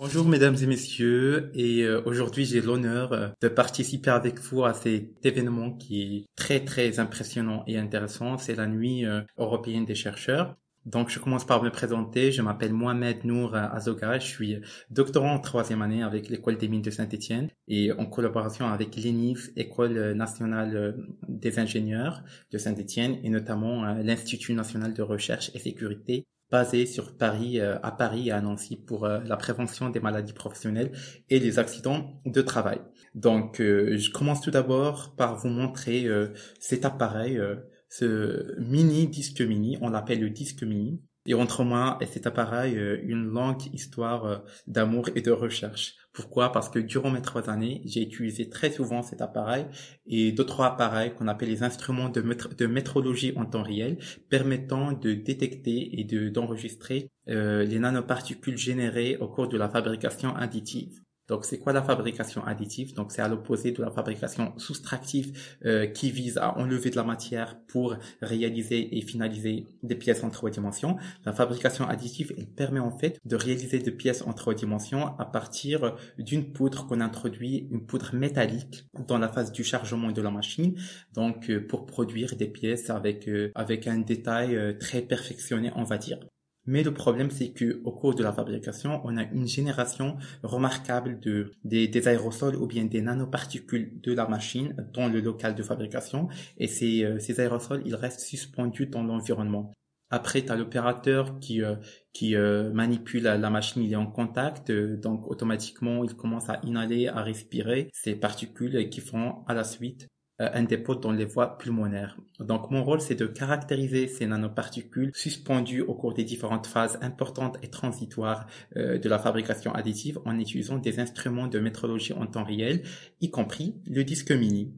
Bonjour mesdames et messieurs, et euh, aujourd'hui j'ai l'honneur euh, de participer avec vous à cet événement qui est très très impressionnant et intéressant, c'est la nuit euh, européenne des chercheurs. Donc je commence par me présenter, je m'appelle Mohamed Nour Azoga, je suis doctorant en troisième année avec l'école des mines de Saint-Étienne et en collaboration avec l'ENIF, École nationale des ingénieurs de Saint-Étienne et notamment l'Institut national de recherche et sécurité basé sur Paris, euh, à Paris et à Nancy pour euh, la prévention des maladies professionnelles et les accidents de travail. Donc, euh, je commence tout d'abord par vous montrer cet appareil, ce mini disque mini, on l'appelle le disque mini. Et entre moi et cet appareil, une longue histoire d'amour et de recherche. Pourquoi? Parce que durant mes trois années, j'ai utilisé très souvent cet appareil et d'autres appareils qu'on appelle les instruments de, de, métrologie en temps réel, permettant de détecter et d'enregistrer euh, les nanoparticules générées au cours de la fabrication additive. Donc, c'est quoi la fabrication additive? Donc, c'est à l'opposé de la fabrication soustractive euh, qui vise à enlever de la matière pour réaliser et finaliser des pièces en trois dimensions. La fabrication additive, elle permet en fait de réaliser des pièces en trois dimensions à partir d'une poudre qu'on introduit, une poudre métallique dans la phase du chargement de la machine. Donc, euh, pour produire des pièces avec euh, avec un détail très perfectionné, on va dire. Mais le problème, c'est que au cours de la fabrication, on a une génération remarquable de des, aérosols ou bien des nanoparticules de la machine dans le local de fabrication. Et ces, euh, ces aérosols, ils restent suspendus dans l'environnement. Après, tu as l'opérateur qui euh, qui euh, manipule la machine, il est en contact, donc automatiquement, il commence à inhaler, à respirer ces particules qui font à la suite euh, un dépôt dans les voies pulmonaires. Donc mon rôle c'est de caractériser ces nanoparticules suspendues au cours des différentes phases importantes et transitoires euh, de la fabrication additive en utilisant des instruments de métrologie en temps réel, y compris le disque mini.